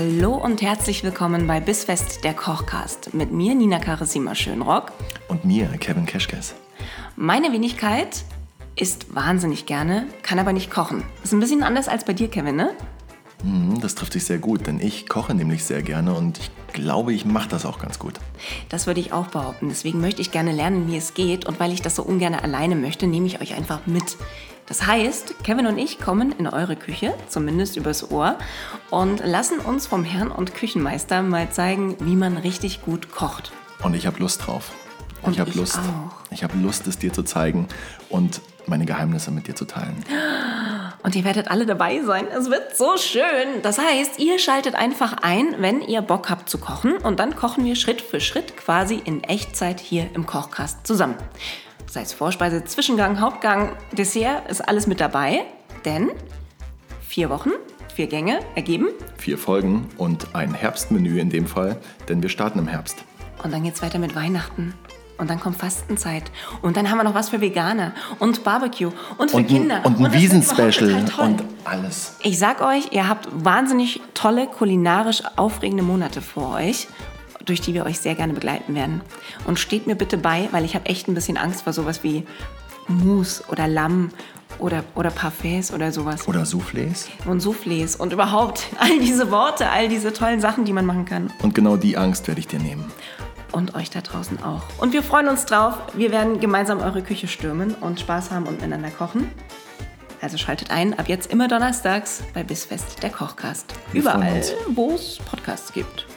Hallo und herzlich willkommen bei Bissfest, der Kochcast. Mit mir, Nina Karasima Schönrock. Und mir, Kevin Keschkes. Meine Wenigkeit isst wahnsinnig gerne, kann aber nicht kochen. Ist ein bisschen anders als bei dir, Kevin, ne? Mhm, das trifft sich sehr gut, denn ich koche nämlich sehr gerne und ich glaube, ich mache das auch ganz gut. Das würde ich auch behaupten. Deswegen möchte ich gerne lernen, wie es geht. Und weil ich das so ungern alleine möchte, nehme ich euch einfach mit. Das heißt, Kevin und ich kommen in eure Küche, zumindest übers Ohr, und lassen uns vom Herrn und Küchenmeister mal zeigen, wie man richtig gut kocht. Und ich habe Lust drauf. Und ich habe Lust. auch. Ich habe Lust, es dir zu zeigen und meine Geheimnisse mit dir zu teilen. Und ihr werdet alle dabei sein. Es wird so schön. Das heißt, ihr schaltet einfach ein, wenn ihr Bock habt zu kochen. Und dann kochen wir Schritt für Schritt quasi in Echtzeit hier im Kochkast zusammen. Sei es Vorspeise, Zwischengang, Hauptgang, Dessert, ist alles mit dabei. Denn vier Wochen, vier Gänge ergeben. Vier Folgen und ein Herbstmenü in dem Fall, denn wir starten im Herbst. Und dann geht's weiter mit Weihnachten. Und dann kommt Fastenzeit. Und dann haben wir noch was für Veganer. Und Barbecue. Und für Und Kinder. ein, und ein wird Wiesenspecial und alles. Ich sag euch, ihr habt wahnsinnig tolle, kulinarisch aufregende Monate vor euch, durch die wir euch sehr gerne begleiten werden. Und steht mir bitte bei, weil ich habe echt ein bisschen Angst vor sowas wie Mousse oder Lamm oder, oder Parfaits oder sowas. Oder Soufflés. Und Soufflés und überhaupt all diese Worte, all diese tollen Sachen, die man machen kann. Und genau die Angst werde ich dir nehmen. Und euch da draußen auch. Und wir freuen uns drauf. Wir werden gemeinsam eure Küche stürmen und Spaß haben und miteinander kochen. Also schaltet ein, ab jetzt immer donnerstags bei Bissfest, der Kochcast. Wir Überall, wo es Podcasts gibt.